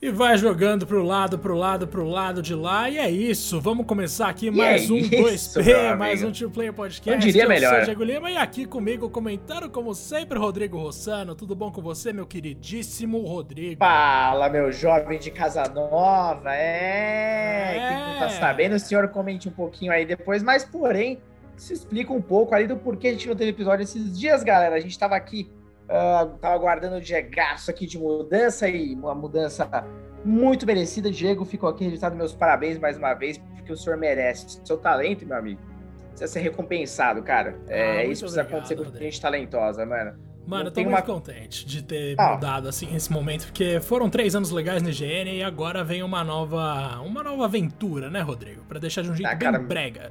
E vai jogando pro lado, pro lado, pro lado de lá. E é isso. Vamos começar aqui mais é um isso, 2P, mais um Two Player Podcast. Eu diria eu melhor. sou Diego Lima e aqui comigo comentando, como sempre, Rodrigo Rossano. Tudo bom com você, meu queridíssimo Rodrigo? Fala, meu jovem de casa nova. É. É. Quem não tá sabendo, o senhor comente um pouquinho aí depois, mas porém, se explica um pouco ali do porquê a gente não teve episódio esses dias, galera. A gente tava aqui. Ah, tava aguardando o Diegaço aqui de mudança e uma mudança muito merecida. Diego, ficou aqui registrado meus parabéns mais uma vez, porque o senhor merece. Seu talento, meu amigo, precisa ser recompensado, cara. Ah, É, isso precisa obrigado, acontecer com gente talentosa, mano. Mano, eu tô muito uma- contente de ter Ah. mudado assim esse momento, porque foram três anos legais no IGN e agora vem uma nova, uma nova aventura, né, Rodrigo? Pra deixar de um jeito Ah, bem cara, brega.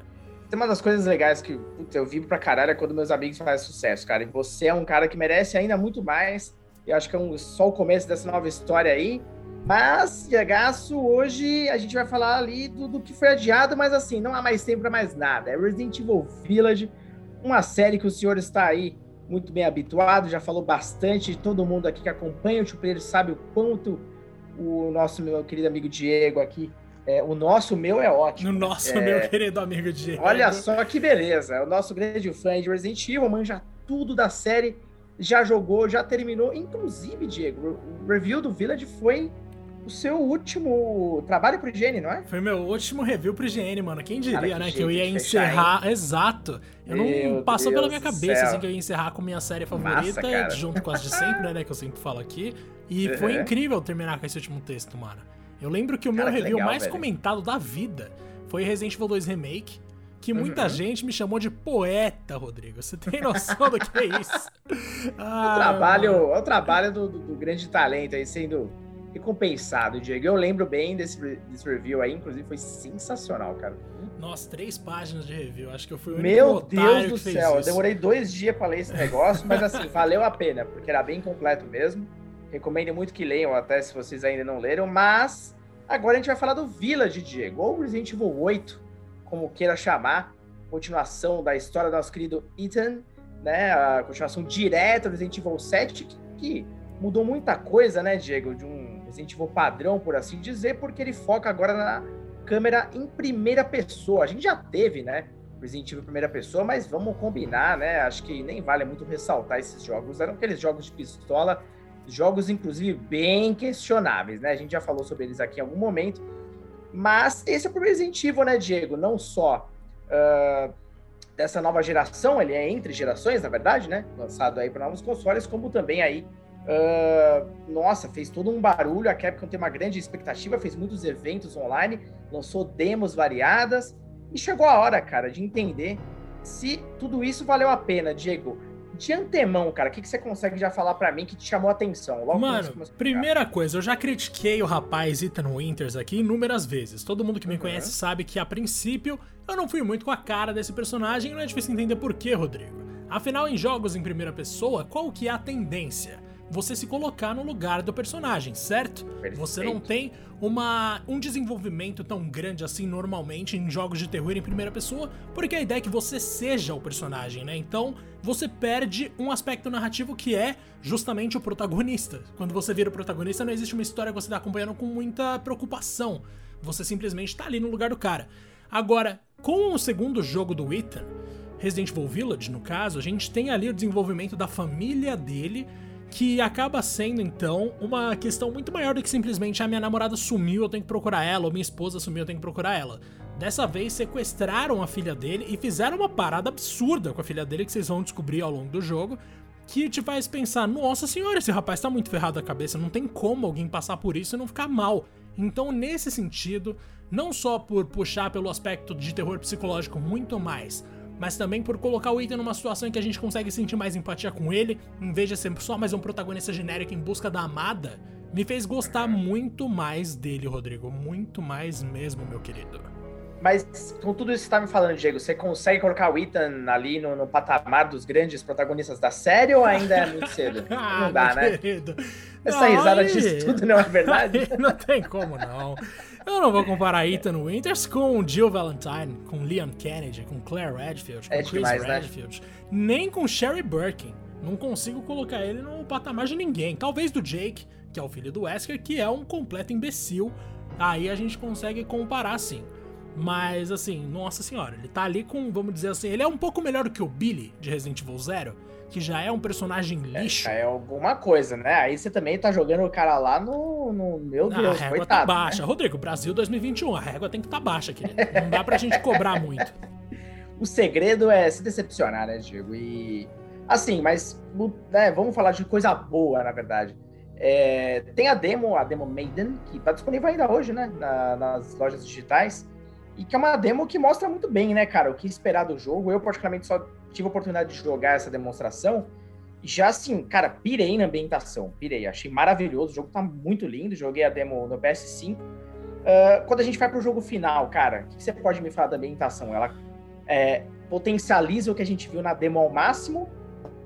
Tem uma das coisas legais que putz, eu vivo pra caralho é quando meus amigos fazem sucesso, cara. E você é um cara que merece ainda muito mais. Eu acho que é um, só o começo dessa nova história aí. Mas, Diagaço, hoje a gente vai falar ali do, do que foi adiado, mas assim, não há mais tempo pra mais nada. É Resident Evil Village, uma série que o senhor está aí muito bem habituado, já falou bastante. Todo mundo aqui que acompanha o Player sabe o quanto o nosso meu querido amigo Diego aqui. É, o nosso, meu é ótimo. No nosso, É, meu querido amigo Diego. Olha só que beleza. O nosso grande fã de Resident Evil manja tudo da série, já jogou, já terminou. Inclusive, Diego, o review do Village foi o seu último trabalho pro Gene, não é? Foi meu último review pro IGN, mano. Quem diria, Cara, que né? Que eu ia de fechar, encerrar. Exato. Eu não Meu passou pela Deus minha do cabeça, céu. assim, que eu ia encerrar com minha série Massa, favorita, cara. junto com as de sempre, né? Que eu sempre falo aqui. E foi Uhum. incrível terminar com esse último texto, mano. Eu lembro que o meu que review legal, mais velho. comentado da vida foi Resident Evil 2 Remake. Que muita Uhum. gente me chamou de poeta, Rodrigo. Você tem noção do que é isso? O Ah, trabalho, é o trabalho do, do- do grande talento aí sendo recompensado, Diego. Eu lembro bem desse, desse review aí, inclusive foi sensacional, cara. Nossa, três páginas de review. Acho que eu fui o Meu Deus do céu, eu demorei dois dias pra ler esse negócio, mas assim, valeu a pena, porque era bem completo mesmo. Recomendo muito que leiam, até se vocês ainda não leram, mas agora a gente vai falar do Village, Diego, ou Resident Evil 8, como queira chamar, continuação da história do nosso querido Ethan, né, a continuação direta do Resident Evil 7, que, que mudou muita coisa, né, Diego, de um Resident Evil padrão, por assim dizer, porque ele foca agora na câmera em primeira pessoa. A gente já teve, né, Resident Evil em primeira pessoa, mas vamos combinar, né? Acho que nem vale muito ressaltar esses jogos. Eram aqueles jogos de pistola, jogos inclusive bem questionáveis, né? A gente já falou sobre eles aqui em algum momento. Mas esse é o primeiro Resident né, Diego? Não só ah, dessa nova geração, ele é entre gerações, na verdade, né? Lançado aí para novos consoles, como também aí. ah, nossa, fez todo um barulho. A Capcom tem uma grande expectativa, fez muitos eventos online, lançou demos variadas. E chegou a hora, cara, de entender se tudo isso valeu a pena, Diego. De antemão, cara, o que, que você consegue já falar pra mim que te chamou a atenção? Logo Mano, primeira coisa, eu já critiquei o rapaz Ethan Winters aqui inúmeras vezes. Todo mundo que me Uhum. conhece sabe que, a princípio, eu não fui muito com a cara desse personagem e não é difícil entender por quê, Rodrigo. Afinal, em jogos em primeira pessoa, qual que é a tendência? Você se colocar no lugar do personagem, certo? Você não Perfeito. tem uma, um desenvolvimento tão grande assim normalmente em jogos de terror em primeira pessoa, porque a ideia é que você seja o personagem, né? Então você perde um aspecto narrativo que é justamente o protagonista. Quando você vira o protagonista, não existe uma história que você tá acompanhando com muita preocupação. Você simplesmente tá ali no lugar do cara. Agora, com o segundo jogo do Ethan, Resident Evil Village, no caso, a gente tem ali o desenvolvimento da família dele, que acaba sendo então uma questão muito maior do que simplesmente a minha namorada sumiu, eu tenho que procurar ela, ou minha esposa sumiu, eu tenho que procurar ela. Dessa vez sequestraram a filha dele e fizeram uma parada absurda com a filha dele que vocês vão descobrir ao longo do jogo, que te faz pensar, nossa senhora, esse rapaz tá muito ferrado da cabeça, não tem como alguém passar por isso e não ficar mal. Então, nesse sentido, não só por puxar pelo aspecto de terror psicológico muito mais, mas também por colocar o Ethan numa situação em que a gente consegue sentir mais empatia com ele, em vez de ser só mais um protagonista genérico em busca da amada, me fez gostar muito mais dele, Rodrigo. Muito mais mesmo, meu querido. Mas com tudo isso que você tá me falando, Diego, você consegue colocar o Ethan ali no, no patamar dos grandes protagonistas da série ou ainda é muito cedo? Ah, não dá, né? querido. Essa Não, risada aí- disso tudo não é verdade? Não tem como não. Eu não vou comparar Ethan Winters com Jill Valentine, com Leon Kennedy, com Claire Redfield, com É Chris demais, né? Redfield, nem com Sherry Birkin. Não consigo colocar ele no patamar de ninguém. Talvez do Jake, que é o filho do Wesker, que é um completo imbecil. Aí a gente consegue comparar sim. Mas assim, nossa senhora, ele tá ali com, vamos dizer assim, ele é um pouco melhor do que o Billy de Resident Evil Zero, que já é um personagem é, lixo. É, é alguma coisa, né? Aí você também tá jogando o cara lá no. no meu Deus, a régua tá coitado, tá baixa. Né? Rodrigo, Brasil 2021, a régua tem que estar tá baixa, aqui. Não dá pra gente cobrar muito. O segredo é se decepcionar, né, Diego? E. Assim, mas né, vamos falar de coisa boa, na verdade. É, tem a demo, a demo Maiden, que tá disponível ainda hoje, né? Na, nas lojas digitais. E que é uma demo que mostra muito bem, né, cara, o que esperar do jogo. Eu, particularmente, só tive a oportunidade de jogar essa demonstração. E já assim, cara, pirei na ambientação, pirei. Achei maravilhoso. O jogo tá muito lindo. Joguei a demo no PS5. Uh, ah, quando a gente vai pro jogo final, cara, o que, que você pode me falar da ambientação? Ela é, potencializa o que a gente viu na demo ao máximo?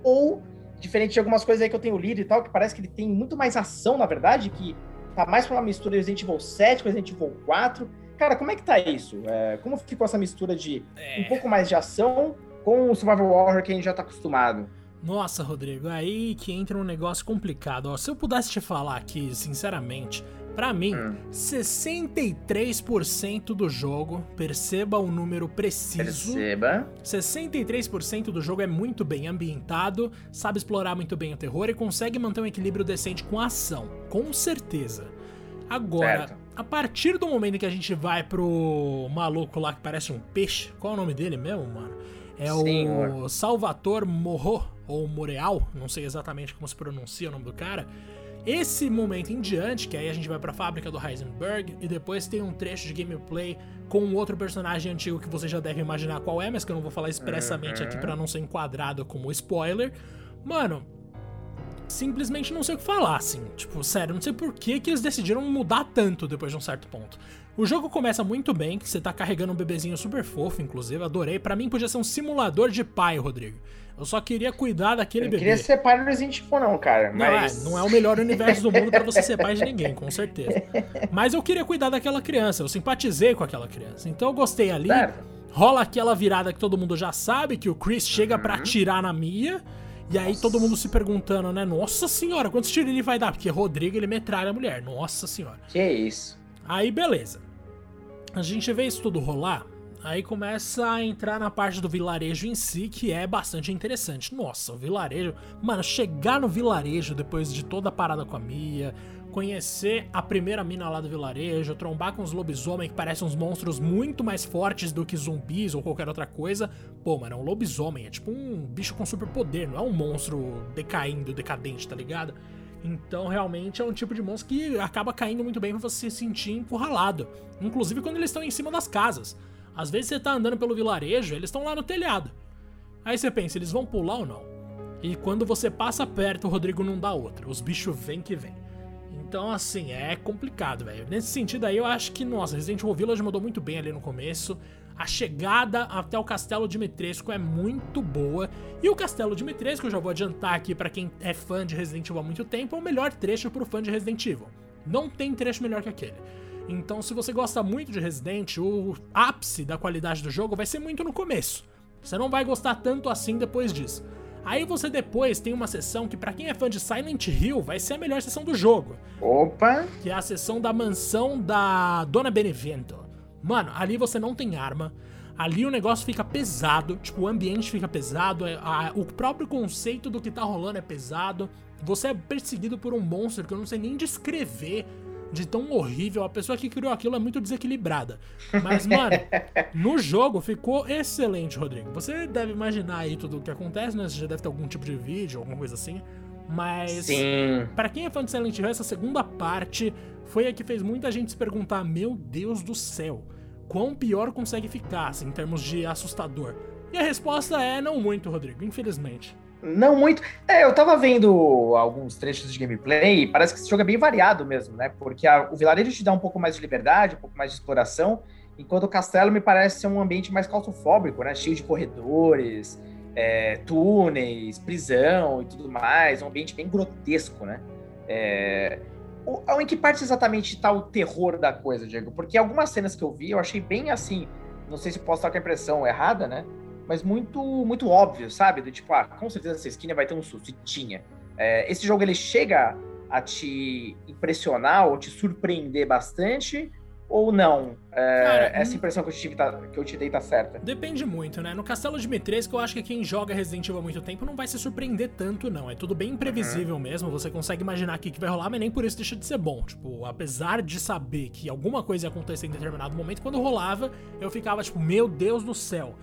Ou, diferente de algumas coisas aí que eu tenho lido e tal, que parece que ele tem muito mais ação, na verdade, que tá mais pra uma mistura de Resident Evil 7 com Resident Evil 4. Cara, como é que tá isso? É, como ficou essa mistura de é. um pouco mais de ação com o Survival Horror que a gente já tá acostumado? Nossa, Rodrigo, aí que entra um negócio complicado. Ó, se eu pudesse te falar aqui, sinceramente, para mim, hum. 63% do jogo, perceba o número preciso. Perceba. 63% do jogo é muito bem ambientado, sabe explorar muito bem o terror e consegue manter um equilíbrio decente com a ação, com certeza. Agora, certo. a partir do momento que a gente vai pro maluco lá que parece um peixe, qual é o nome dele mesmo, mano? É Sim, o mano. Salvatore Morro, ou Moreal, não sei exatamente como se pronuncia o nome do cara. Esse momento em diante, que aí a gente vai pra fábrica do Heisenberg, e depois tem um trecho de gameplay com um outro personagem antigo que você já deve imaginar qual é, mas que eu não vou falar expressamente uhum. aqui para não ser enquadrado como spoiler. Mano, simplesmente não sei o que falar, assim. Tipo, sério, não sei por que, que eles decidiram mudar tanto depois de um certo ponto. O jogo começa muito bem, que você tá carregando um bebezinho super fofo, inclusive, adorei. Para mim podia ser um simulador de pai, Rodrigo. Eu só queria cuidar daquele bebê. Não queria ser pai do Resident Evil, não, cara. Mas... Não, é, não é o melhor universo do mundo para você ser pai de ninguém, com certeza. Mas eu queria cuidar daquela criança, eu simpatizei com aquela criança. Então eu gostei ali. Certo. Rola aquela virada que todo mundo já sabe, que o Chris chega uhum. para atirar na Mia. E aí Nossa. todo mundo se perguntando, né? Nossa senhora, quantos tiros ele vai dar? Porque Rodrigo, ele metralha a mulher. Nossa senhora. Que isso. Aí, beleza. A gente vê isso tudo rolar. Aí começa a entrar na parte do vilarejo em si, que é bastante interessante. Nossa, o vilarejo. Mano, chegar no vilarejo depois de toda a parada com a Mia, conhecer a primeira mina lá do vilarejo, trombar com os lobisomem que parecem uns monstros muito mais fortes do que zumbis ou qualquer outra coisa. Pô, mano, é um lobisomem, é tipo um bicho com superpoder, não é um monstro decaindo, decadente, tá ligado? Então, realmente é um tipo de monstro que acaba caindo muito bem pra você se sentir encurralado. Inclusive quando eles estão em cima das casas. Às vezes você tá andando pelo vilarejo, eles estão lá no telhado. Aí você pensa, eles vão pular ou não? E quando você passa perto, o Rodrigo não dá outra. Os bichos vêm que vêm. Então, assim, é complicado, velho. Nesse sentido aí, eu acho que, nossa, Resident Evil Village mudou muito bem ali no começo. A chegada até o Castelo Dimitrescu é muito boa. E o Castelo Dimitrescu, eu já vou adiantar aqui para quem é fã de Resident Evil há muito tempo, é o melhor trecho pro fã de Resident Evil. Não tem trecho melhor que aquele. Então, se você gosta muito de Resident, o ápice da qualidade do jogo vai ser muito no começo. Você não vai gostar tanto assim depois disso. Aí você depois tem uma sessão que para quem é fã de Silent Hill vai ser a melhor sessão do jogo. Opa! Que é a sessão da mansão da Dona Benevento. Mano, ali você não tem arma. Ali o negócio fica pesado, tipo, o ambiente fica pesado, é, a, o próprio conceito do que tá rolando é pesado. Você é perseguido por um monstro que eu não sei nem descrever de tão horrível. A pessoa que criou aquilo é muito desequilibrada. Mas, mano, no jogo ficou excelente, Rodrigo. Você deve imaginar aí tudo o que acontece, né? Você já deve ter algum tipo de vídeo, alguma coisa assim. Mas, para quem é fã de Silent Hill, essa segunda parte foi a que fez muita gente se perguntar: Meu Deus do céu, quão pior consegue ficar, assim, em termos de assustador? E a resposta é: não muito, Rodrigo, infelizmente. Não muito. É, eu tava vendo alguns trechos de gameplay e parece que esse jogo é bem variado mesmo, né? Porque a, o vilarejo te dá um pouco mais de liberdade, um pouco mais de exploração, enquanto o castelo me parece ser um ambiente mais claustrofóbico, né? Cheio de corredores, é, túneis, prisão e tudo mais. Um ambiente bem grotesco, né? É, o, em que parte exatamente está o terror da coisa, Diego? Porque algumas cenas que eu vi eu achei bem assim. Não sei se posso estar com a impressão errada, né? mas muito muito óbvio, sabe? Do tipo, ah, com certeza essa esquina vai ter um susto. E tinha. É, esse jogo ele chega a te impressionar ou te surpreender bastante? Ou não? É, Cara, essa impressão que eu, tive tá, que eu te dei tá certa? Depende muito, né? No Castelo de Dimitrescu, eu acho que quem joga Resident Evil há muito tempo não vai se surpreender tanto, não. É tudo bem imprevisível uhum. mesmo, você consegue imaginar o que vai rolar, mas nem por isso deixa de ser bom. Tipo, apesar de saber que alguma coisa ia acontecer em determinado momento, quando rolava, eu ficava tipo, meu Deus do céu.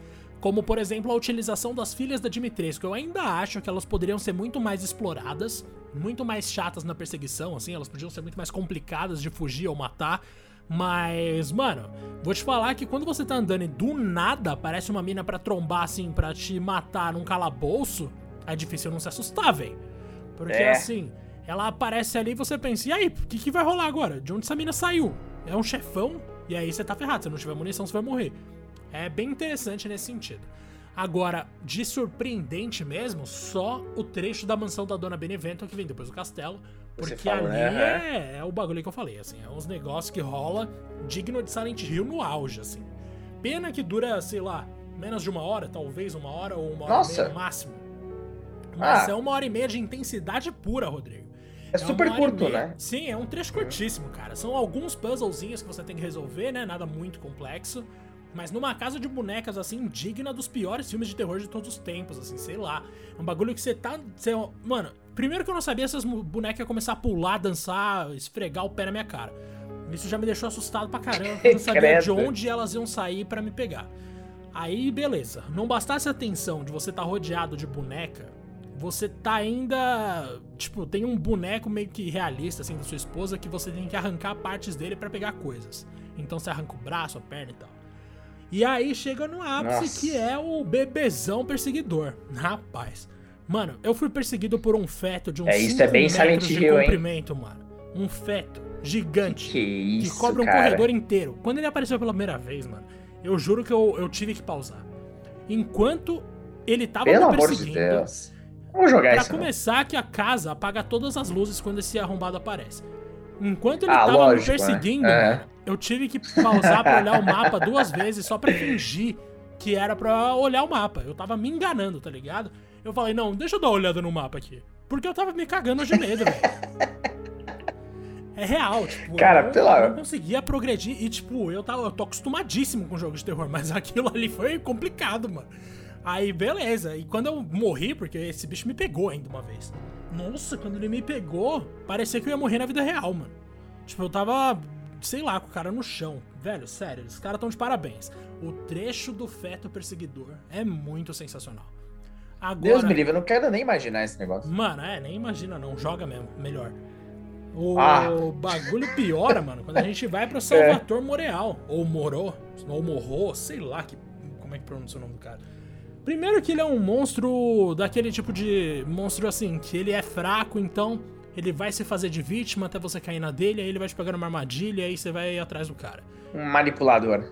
Como, por exemplo, a utilização das filhas da Dimitrescu. Eu ainda acho que elas poderiam ser muito mais exploradas, muito mais chatas na perseguição, assim, elas podiam ser muito mais complicadas de fugir ou matar. Mas, mano, vou te falar que quando você tá andando e do nada aparece uma mina para trombar, assim, para te matar num calabouço, é difícil não se assustar, velho. Porque, é. assim, ela aparece ali e você pensa, e aí, o que, que vai rolar agora? De onde essa mina saiu? É um chefão? E aí você tá ferrado, se não tiver munição, você vai morrer. É bem interessante nesse sentido. Agora, de surpreendente mesmo, só o trecho da mansão da Dona Benevento que vem depois do castelo. Porque fala, ali né? é, é, o bagulho que eu falei, assim. É uns negócios que rola digno de Silent Hill no auge, assim. Pena que dura, sei lá, menos de uma hora, talvez uma hora ou uma hora Nossa. e meia no máximo. Mas ah. é uma hora e meia de intensidade pura, Rodrigo. É, é super curto, né? Sim, é um trecho curtíssimo, cara. São alguns puzzlezinhos que você tem que resolver, né? Nada muito complexo. Mas numa casa de bonecas, assim, digna dos piores filmes de terror de todos os tempos, assim, sei lá. É um bagulho que você tá. Você, mano, primeiro que eu não sabia se as bonecas iam começar a pular, dançar, esfregar o pé na minha cara. Isso já me deixou assustado pra caramba, eu não sabia de onde elas iam sair para me pegar. Aí, beleza. Não bastasse a atenção de você estar tá rodeado de boneca, você tá ainda. Tipo, tem um boneco meio que realista, assim, da sua esposa, que você tem que arrancar partes dele para pegar coisas. Então você arranca o braço, a perna e tal. E aí chega no ápice Nossa. que é o bebezão perseguidor. Rapaz. Mano, eu fui perseguido por um feto de uns é, isso é bem metros de Hill, comprimento, hein? mano. Um feto gigante. Que, isso, que cobre um cara? corredor inteiro. Quando ele apareceu pela primeira vez, mano, eu juro que eu, eu tive que pausar. Enquanto ele tava Pelo me perseguindo. Amor de Deus. Vamos jogar pra isso. Pra começar, que a casa apaga todas as luzes quando esse arrombado aparece. Enquanto ele ah, tava lógico, me né? perseguindo, né? eu tive que pausar pra olhar o mapa duas vezes só pra fingir que era pra olhar o mapa. Eu tava me enganando, tá ligado? Eu falei, não, deixa eu dar uma olhada no mapa aqui. Porque eu tava me cagando de medo, velho. É real, tipo, Cara, eu, pela... eu não conseguia progredir. E, tipo, eu, tava, eu tô acostumadíssimo com jogos de terror, mas aquilo ali foi complicado, mano. Aí, beleza. E quando eu morri, porque esse bicho me pegou ainda uma vez. Nossa, quando ele me pegou, parecia que eu ia morrer na vida real, mano. Tipo, eu tava, sei lá, com o cara no chão. Velho, sério, os caras tão de parabéns. O trecho do feto perseguidor é muito sensacional. Agora, Deus me livre, eu não quero nem imaginar esse negócio. Mano, é, nem imagina não, joga mesmo, melhor. O ah. bagulho piora, mano, quando a gente vai pro Salvatore é. Moreal, ou Morô, ou Morro, sei lá que, como é que pronuncia o nome do cara. Primeiro que ele é um monstro daquele tipo de monstro assim, que ele é fraco, então ele vai se fazer de vítima até você cair na dele, aí ele vai te pegar numa armadilha, aí você vai atrás do cara. Um manipulador.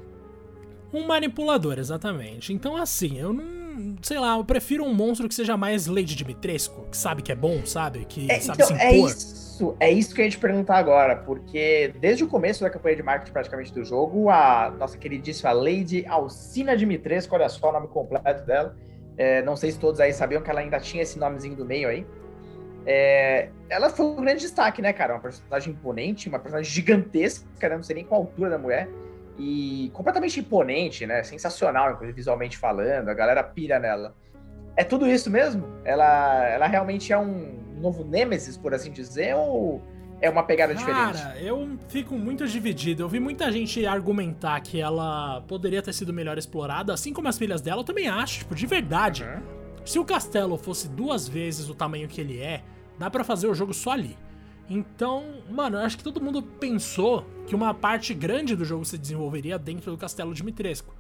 Um manipulador, exatamente. Então assim, eu não sei lá, eu prefiro um monstro que seja mais Lady Dimitrescu, que sabe que é bom, sabe? Que é, sabe então, se é impor. É isso, é isso que eu ia te perguntar agora, porque desde o começo da campanha de marketing praticamente do jogo, a nossa queridíssima Lady Alcina Dimitrescu, olha só o nome completo dela, é, não sei se todos aí sabiam que ela ainda tinha esse nomezinho do meio aí. É, ela foi um grande destaque, né, cara? Uma personagem imponente, uma personagem gigantesca, né? não sei nem qual a altura da mulher e completamente imponente, né? Sensacional, inclusive visualmente falando, a galera pira nela. É tudo isso mesmo? Ela, ela realmente é um novo Nemesis, por assim dizer, ou é uma pegada Cara, diferente? Cara, eu fico muito dividido. Eu vi muita gente argumentar que ela poderia ter sido melhor explorada, assim como as filhas dela, eu também acho, tipo, de verdade. Uhum. Se o castelo fosse duas vezes o tamanho que ele é, dá para fazer o jogo só ali. Então, mano, eu acho que todo mundo pensou que uma parte grande do jogo se desenvolveria dentro do castelo de Mitresco.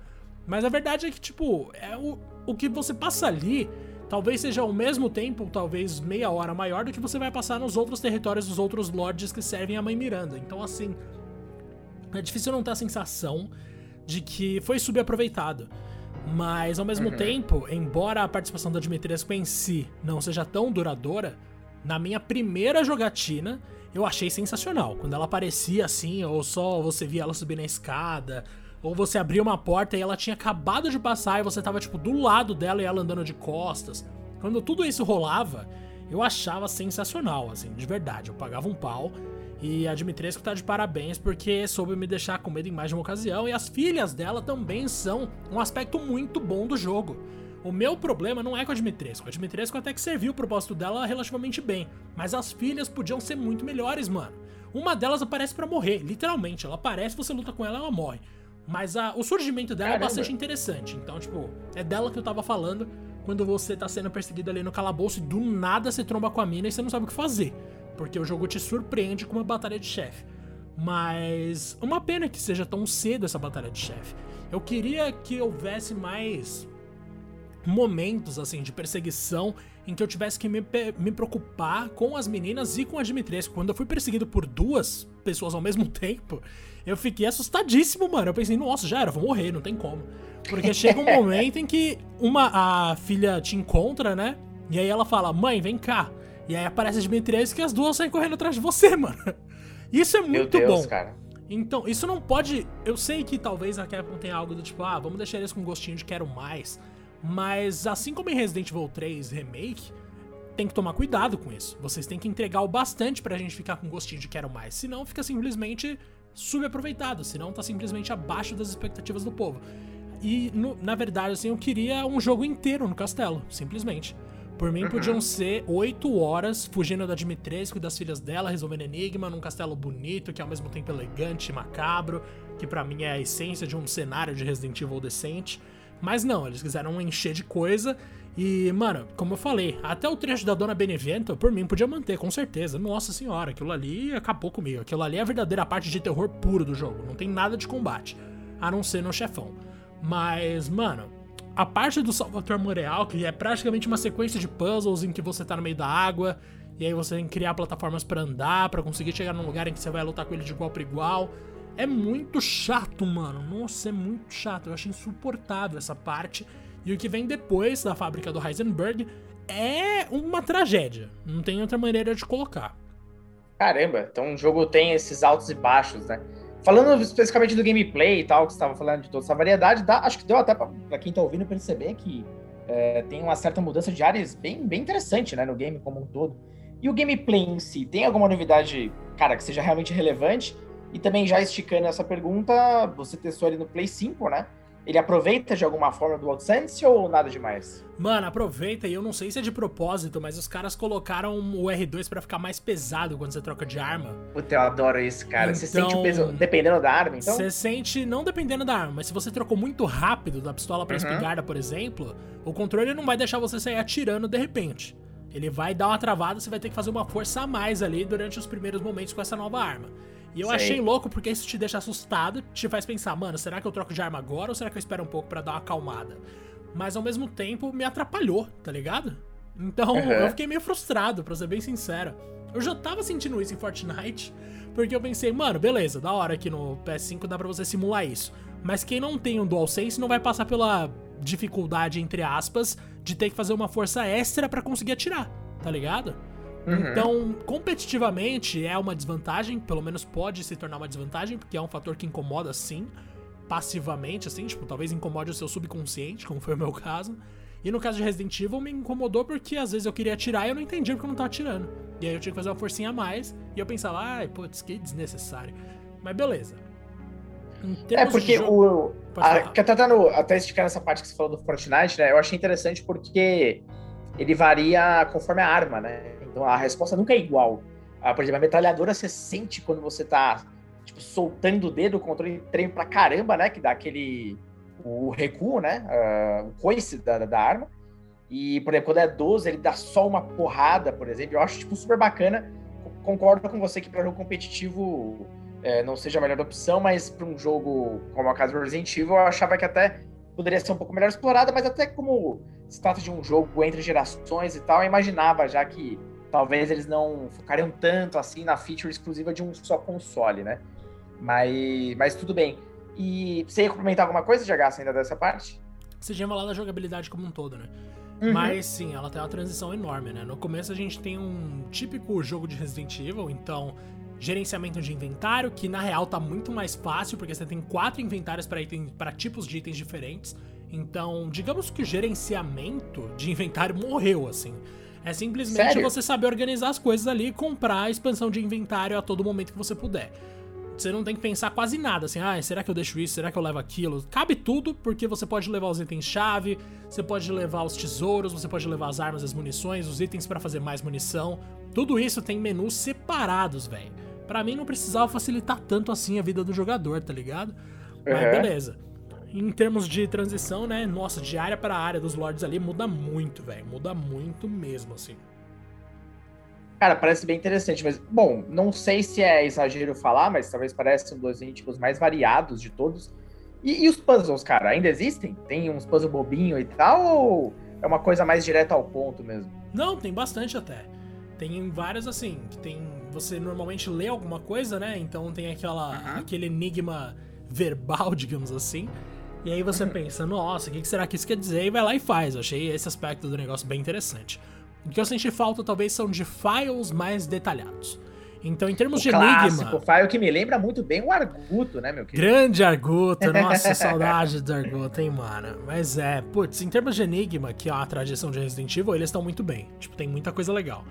Mas a verdade é que, tipo, é o, o que você passa ali talvez seja ao mesmo tempo, talvez meia hora maior do que você vai passar nos outros territórios dos outros lords que servem a Mãe Miranda. Então, assim, é difícil não ter a sensação de que foi subaproveitado. Mas, ao mesmo uhum. tempo, embora a participação da Dimitrescu em si não seja tão duradoura, na minha primeira jogatina, eu achei sensacional. Quando ela aparecia assim, ou só você via ela subir na escada, ou você abria uma porta e ela tinha acabado de passar e você tava tipo do lado dela e ela andando de costas. Quando tudo isso rolava, eu achava sensacional, assim, de verdade. Eu pagava um pau. E a Dimitrescu tá de parabéns porque soube me deixar com medo em mais de uma ocasião. E as filhas dela também são um aspecto muito bom do jogo. O meu problema não é com a Dimitrescu. A Dimitrescu até que serviu o propósito dela relativamente bem. Mas as filhas podiam ser muito melhores, mano. Uma delas aparece para morrer, literalmente. Ela aparece, você luta com ela, ela morre. Mas a, o surgimento dela Caramba. é bastante interessante. Então, tipo, é dela que eu tava falando quando você tá sendo perseguido ali no calabouço e do nada você tromba com a mina e você não sabe o que fazer. Porque o jogo te surpreende com uma batalha de chefe. Mas uma pena que seja tão cedo essa batalha de chefe. Eu queria que houvesse mais momentos assim de perseguição em que eu tivesse que me, me preocupar com as meninas e com a Dimitrescu. Quando eu fui perseguido por duas pessoas ao mesmo tempo, eu fiquei assustadíssimo, mano. Eu pensei, nossa, já era, vou morrer, não tem como. Porque chega um momento em que uma a filha te encontra, né? E aí ela fala: "Mãe, vem cá". E aí aparece a Dimitrescu e as duas saem correndo atrás de você, mano. Isso é muito Deus, bom. Cara. Então, isso não pode. Eu sei que talvez a Capcom tenha algo do tipo, ah, vamos deixar eles com um gostinho de quero mais. Mas assim como em Resident Evil 3 Remake, tem que tomar cuidado com isso. Vocês têm que entregar o bastante pra gente ficar com gostinho de quero mais. Senão fica simplesmente subaproveitado. Senão tá simplesmente abaixo das expectativas do povo. E, no, na verdade, assim, eu queria um jogo inteiro no castelo, simplesmente. Por mim, podiam ser oito horas fugindo da Dimitrescu e das filhas dela, resolvendo enigma num castelo bonito, que é ao mesmo tempo elegante e macabro, que para mim é a essência de um cenário de Resident Evil decente. Mas não, eles quiseram encher de coisa. E, mano, como eu falei, até o trecho da Dona Benevento, por mim, podia manter, com certeza. Nossa senhora, aquilo ali acabou comigo. Aquilo ali é a verdadeira parte de terror puro do jogo. Não tem nada de combate, a não ser no chefão. Mas, mano, a parte do Salvatore Moreal, que é praticamente uma sequência de puzzles em que você tá no meio da água, e aí você tem que criar plataformas para andar, para conseguir chegar num lugar em que você vai lutar com ele de igual para igual. É muito chato, mano. Nossa, é muito chato. Eu achei insuportável essa parte. E o que vem depois da fábrica do Heisenberg é uma tragédia. Não tem outra maneira de colocar. Caramba, então o jogo tem esses altos e baixos, né? Falando especificamente do gameplay e tal, que você estava falando de toda essa variedade, dá, acho que deu até para quem está ouvindo perceber que é, tem uma certa mudança de áreas bem, bem interessante né, no game como um todo. E o gameplay em si, tem alguma novidade, cara, que seja realmente relevante? E também já esticando essa pergunta, você testou ele no Play 5, né? Ele aproveita de alguma forma do AdSense ou nada demais? Mano, aproveita e eu não sei se é de propósito, mas os caras colocaram o R2 para ficar mais pesado quando você troca de arma. Puta, eu adoro isso, cara. Então, você sente o peso dependendo da arma, então? Você sente, não dependendo da arma, mas se você trocou muito rápido da pistola pra uhum. espingarda, por exemplo, o controle não vai deixar você sair atirando de repente. Ele vai dar uma travada, você vai ter que fazer uma força a mais ali durante os primeiros momentos com essa nova arma. E eu Sei. achei louco porque isso te deixa assustado, te faz pensar, mano, será que eu troco de arma agora ou será que eu espero um pouco para dar uma acalmada? Mas ao mesmo tempo me atrapalhou, tá ligado? Então uhum. eu fiquei meio frustrado, pra ser bem sincero. Eu já tava sentindo isso em Fortnite, porque eu pensei, mano, beleza, da hora que no PS5 dá pra você simular isso. Mas quem não tem um DualSense não vai passar pela dificuldade, entre aspas, de ter que fazer uma força extra para conseguir atirar, tá ligado? Uhum. Então, competitivamente é uma desvantagem, pelo menos pode se tornar uma desvantagem, porque é um fator que incomoda sim, passivamente, assim, tipo, talvez incomode o seu subconsciente, como foi o meu caso. E no caso de Resident Evil me incomodou porque às vezes eu queria atirar e eu não entendia porque eu não tava atirando. E aí eu tinha que fazer uma forcinha a mais e eu pensava, ai, putz, que desnecessário. Mas beleza. É porque o. A, que tá dando, até esticar nessa parte que você falou do Fortnite, né? Eu achei interessante porque ele varia conforme a arma, né? Então a resposta nunca é igual. Ah, por exemplo, a metralhadora você sente quando você tá tipo, soltando o dedo, o controle treme pra caramba, né? Que dá aquele o recuo, né? Uh, o coice da, da, arma. E, por exemplo, quando é 12, ele dá só uma porrada, por exemplo. Eu acho, tipo, super bacana. Concordo com você que para jogo competitivo é, não seja a melhor opção, mas para um jogo como a casa do Resident Evil, eu achava que até poderia ser um pouco melhor explorada, mas até como se trata de um jogo entre gerações e tal, eu imaginava já que talvez eles não focariam tanto assim na feature exclusiva de um só console, né? Mas, mas tudo bem. E você ia complementar alguma coisa, GH, ainda dessa parte? Você tinha falado da jogabilidade como um todo, né? Uhum. Mas sim, ela tem uma transição enorme, né? No começo a gente tem um típico jogo de Resident Evil, então gerenciamento de inventário, que na real tá muito mais fácil, porque você tem quatro inventários para tipos de itens diferentes. Então, digamos que o gerenciamento de inventário morreu, assim. É simplesmente Sério? você saber organizar as coisas ali e comprar a expansão de inventário a todo momento que você puder. Você não tem que pensar quase nada, assim, ah, será que eu deixo isso? Será que eu levo aquilo? Cabe tudo, porque você pode levar os itens-chave, você pode levar os tesouros, você pode levar as armas, as munições, os itens para fazer mais munição. Tudo isso tem menus separados, velho. Para mim não precisava facilitar tanto assim a vida do jogador, tá ligado? Uhum. Mas beleza. Em termos de transição, né? Nossa, de área para área dos lords ali muda muito, velho. Muda muito mesmo, assim. Cara, parece bem interessante, mas, bom, não sei se é exagero falar, mas talvez pareça um dos íntimos mais variados de todos. E, e, os puzzles, cara, ainda existem? Tem uns puzzles bobinho e tal, ou é uma coisa mais direta ao ponto mesmo? Não, tem bastante até. Tem vários, assim, que tem... Você normalmente lê alguma coisa, né? Então tem aquela, uhum. aquele enigma verbal, digamos assim. E aí você pensa, nossa, o que será que isso quer dizer? E vai lá e faz. Eu achei esse aspecto do negócio bem interessante. O que eu senti falta talvez são de files mais detalhados. Então, em termos o de clássico, enigma. file que me lembra muito bem o Arguto, né, meu querido? Grande Arguto, nossa, saudade do Arguto, hein, mano. Mas é, putz, em termos de enigma, que é a tradição de Resident Evil, eles estão muito bem. Tipo, tem muita coisa legal.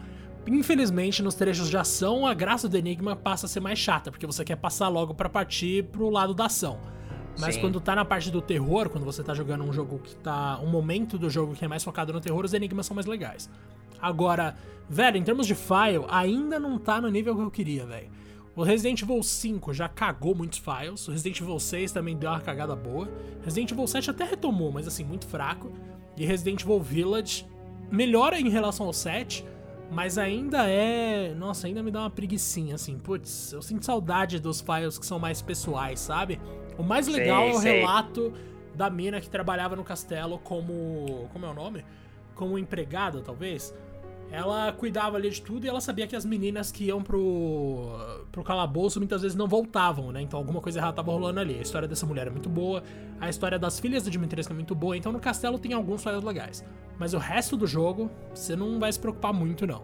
Infelizmente, nos trechos de ação, a graça do enigma passa a ser mais chata, porque você quer passar logo para partir pro lado da ação. Mas Sim. quando tá na parte do terror, quando você tá jogando um jogo que tá. um momento do jogo que é mais focado no terror, os enigmas são mais legais. Agora, velho, em termos de file, ainda não tá no nível que eu queria, velho. O Resident Evil 5 já cagou muitos files, o Resident Evil 6 também deu uma cagada boa. Resident Evil 7 até retomou, mas assim, muito fraco. E Resident Evil Village melhora em relação ao 7, mas ainda é. Nossa, ainda me dá uma preguiçinha, assim. Putz, eu sinto saudade dos files que são mais pessoais, sabe? O mais legal sei, é o sei. relato da mina que trabalhava no castelo como. Como é o nome? Como empregada, talvez ela cuidava ali de tudo e ela sabia que as meninas que iam pro, pro calabouço muitas vezes não voltavam, né? Então alguma coisa errada tava rolando ali. A história dessa mulher é muito boa, a história das filhas do Dimitrescu é muito boa, então no castelo tem alguns fatos legais. Mas o resto do jogo, você não vai se preocupar muito, não.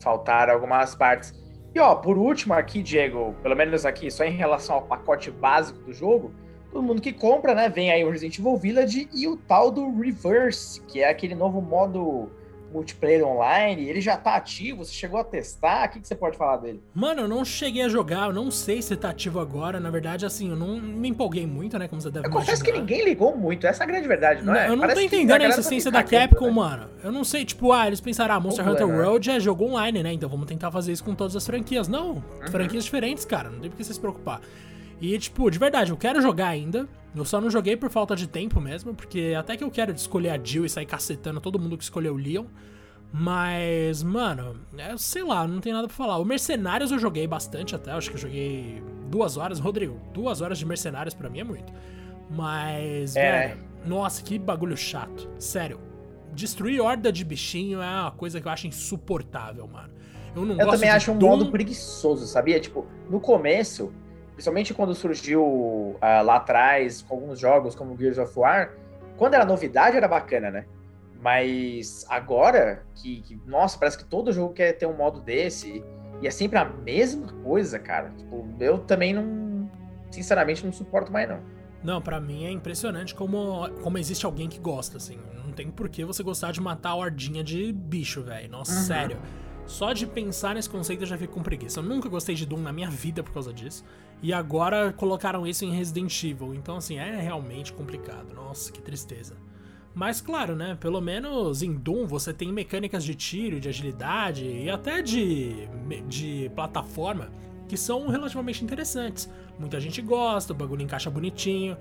Faltaram algumas partes. E ó, por último aqui, Diego, pelo menos aqui, só em relação ao pacote básico do jogo, todo mundo que compra, né, vem aí o Resident Evil Village e o tal do Reverse, que é aquele novo modo multiplayer online, ele já tá ativo, você chegou a testar, o que, que você pode falar dele? Mano, eu não cheguei a jogar, eu não sei se tá ativo agora, na verdade, assim, eu não me empolguei muito, né, como você deve Eu confesso que ninguém ligou muito, essa é a grande verdade, não, não é? Eu não Parece tô entendendo a insistência da Capcom, né? mano. Eu não sei, tipo, ah, eles pensaram, ah, Monster Hunter né? World é jogo online, né, então vamos tentar fazer isso com todas as franquias. Não, uhum. franquias diferentes, cara, não tem por que você se preocupar. E, tipo, de verdade, eu quero jogar ainda. Eu só não joguei por falta de tempo mesmo, porque até que eu quero escolher a Jill e sair cacetando todo mundo que escolheu o Leon. Mas, mano, é, sei lá, não tem nada pra falar. O Mercenários eu joguei bastante até, acho que eu joguei duas horas. Rodrigo, duas horas de Mercenários para mim é muito. Mas, é. velho, nossa, que bagulho chato. Sério, destruir horda de bichinho é uma coisa que eu acho insuportável, mano. Eu não eu gosto também acho um Doom... modo preguiçoso, sabia? Tipo, no começo, principalmente quando surgiu uh, lá atrás, com alguns jogos como Gears of War, quando era novidade era bacana, né? Mas agora, que, que, nossa, parece que todo jogo quer ter um modo desse, e é sempre a mesma coisa, cara. Tipo, eu também não. Sinceramente, não suporto mais, não. Não, para mim é impressionante como, como existe alguém que gosta, assim. Não tem por que você gostar de matar a hordinha de bicho, velho. Nossa, uhum. sério. Só de pensar nesse conceito eu já fico com preguiça. Eu nunca gostei de Doom na minha vida por causa disso. E agora colocaram isso em Resident Evil. Então, assim, é realmente complicado. Nossa, que tristeza. Mas claro, né? Pelo menos em Doom você tem mecânicas de tiro, de agilidade e até de, de plataforma que são relativamente interessantes. Muita gente gosta, o bagulho encaixa bonitinho.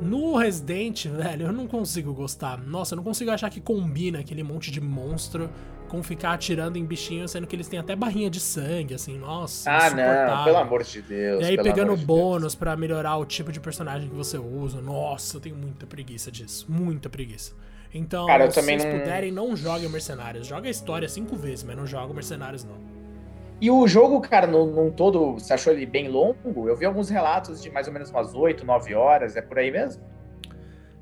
No Resident, velho, eu não consigo gostar. Nossa, eu não consigo achar que combina aquele monte de monstro com ficar atirando em bichinhos, sendo que eles têm até barrinha de sangue, assim, nossa. Ah, não, pelo amor de Deus. E aí pegando de bônus para melhorar o tipo de personagem que você usa. Nossa, eu tenho muita preguiça disso. Muita preguiça. Então, Cara, se vocês não... puderem, não joguem Mercenários. Joga a história cinco vezes, mas não joga Mercenários, não. E o jogo, cara, num, todo, você achou ele bem longo? Eu vi alguns relatos de mais ou menos umas 8, 9 horas, é por aí mesmo?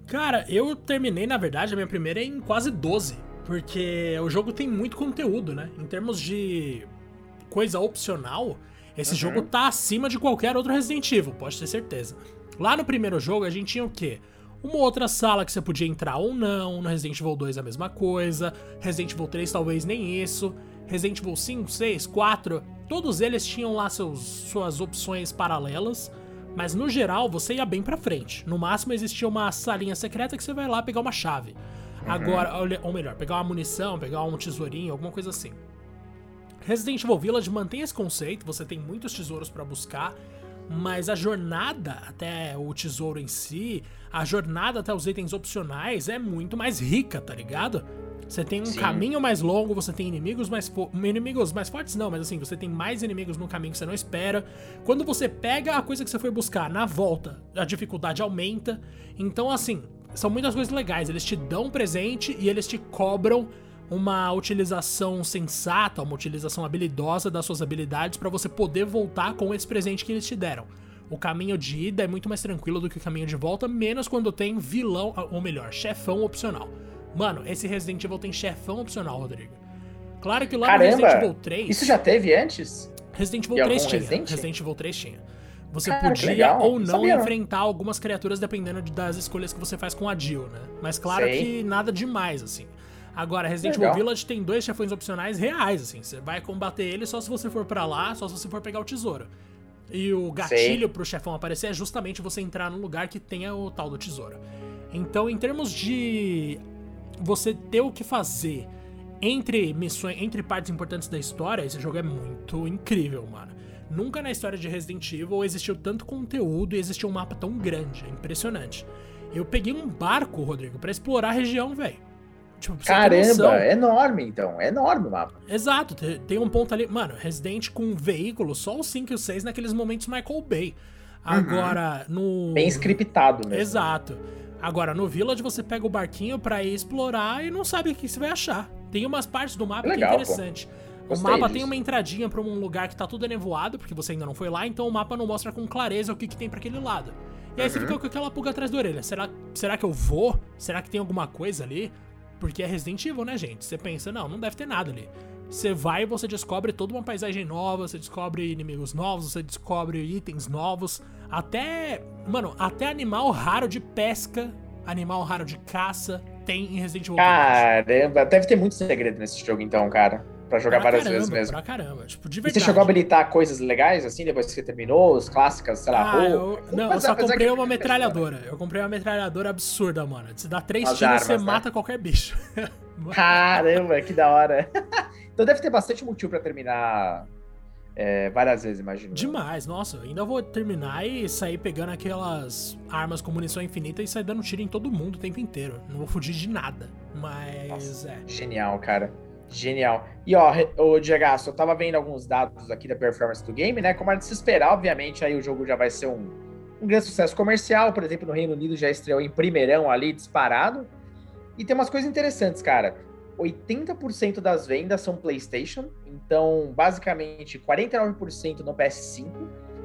Cara, eu terminei, na verdade, a minha primeira em quase 12. Porque o jogo tem muito conteúdo, né? Em termos de coisa opcional, esse uhum. jogo tá acima de qualquer outro Resident Evil, pode ter certeza. Lá no primeiro jogo a gente tinha o quê? uma outra sala que você podia entrar ou não. No Resident Evil 2 a mesma coisa. Resident Evil 3 talvez nem isso. Resident Evil 5, 6, 4, todos eles tinham lá seus, suas opções paralelas. Mas no geral você ia bem pra frente. No máximo existia uma salinha secreta que você vai lá pegar uma chave. Uhum. Agora, ou melhor, pegar uma munição, pegar um tesourinho, alguma coisa assim. Resident Evil Village mantém esse conceito, você tem muitos tesouros para buscar, mas a jornada até o tesouro em si, a jornada até os itens opcionais é muito mais rica, tá ligado? Você tem um Sim. caminho mais longo, você tem inimigos mais inimigos mais fortes não, mas assim, você tem mais inimigos no caminho que você não espera. Quando você pega a coisa que você foi buscar na volta, a dificuldade aumenta. Então assim, são muitas coisas legais, eles te dão um presente e eles te cobram uma utilização sensata, uma utilização habilidosa das suas habilidades para você poder voltar com esse presente que eles te deram. O caminho de ida é muito mais tranquilo do que o caminho de volta, menos quando tem vilão, ou melhor, chefão opcional. Mano, esse Resident Evil tem chefão opcional, Rodrigo. Claro que lá Caramba, no Resident Evil 3. Isso já teve antes? Resident Evil 3 tinha. Resident? Resident Evil 3 tinha. Você Cara, podia ou não Sabia. enfrentar algumas criaturas dependendo das escolhas que você faz com a Jill, né? Mas claro Sei. que nada demais, assim. Agora, Resident Evil Village tem dois chefões opcionais reais, assim. Você vai combater ele só se você for para lá, só se você for pegar o tesouro. E o gatilho Sei. pro chefão aparecer é justamente você entrar num lugar que tenha o tal do tesouro. Então, em termos de você ter o que fazer entre missões, entre partes importantes da história, esse jogo é muito incrível, mano. Nunca na história de Resident Evil existiu tanto conteúdo e existiu um mapa tão grande, é impressionante. Eu peguei um barco, Rodrigo, para explorar a região, velho. Tipo, Caramba, é enorme então, é enorme o mapa. Exato, tem um ponto ali. Mano, Resident com um veículo, só o 5 e o 6 naqueles momentos Michael Bay. Uhum. Agora, uhum. no. Bem scriptado mesmo. Exato. Agora, no Village você pega o barquinho para ir explorar e não sabe o que você vai achar. Tem umas partes do mapa Legal, que é interessante. O mapa disso. tem uma entradinha para um lugar que tá tudo nevoado, porque você ainda não foi lá, então o mapa não mostra com clareza o que, que tem para aquele lado. E aí uhum. você fica com aquela pulga atrás da orelha. Será, será que eu vou? Será que tem alguma coisa ali? Porque é Resident Evil, né, gente? Você pensa, não, não deve ter nada ali. Você vai e você descobre toda uma paisagem nova, você descobre inimigos novos, você descobre itens novos, até, mano, até animal raro de pesca, animal raro de caça tem em Resident Evil. Caramba, deve ter muito segredo nesse jogo então, cara para jogar pra várias caramba, vezes mesmo. Pra caramba, tipo, de verdade. E você chegou a habilitar coisas legais, assim, depois que você terminou, os clássicas, sei lá, ah, eu, Não, eu só comprei uma metralhadora. Eu comprei uma metralhadora absurda, mano. Se dá três As tiros, armas, você né? mata qualquer bicho. Caramba, que da hora. então deve ter bastante motivo para terminar é, várias vezes, imagino. Demais, nossa, ainda vou terminar e sair pegando aquelas armas com munição infinita e sair dando tiro em todo mundo o tempo inteiro. Não vou fugir de nada. Mas nossa, é. Genial, cara. Genial. E ó, o Diego, eu tava vendo alguns dados aqui da performance do game, né? Como era de se esperar, obviamente, aí o jogo já vai ser um, um grande sucesso comercial. Por exemplo, no Reino Unido já estreou em primeirão ali, disparado. E tem umas coisas interessantes, cara. 80% das vendas são PlayStation, então basicamente 49% no PS5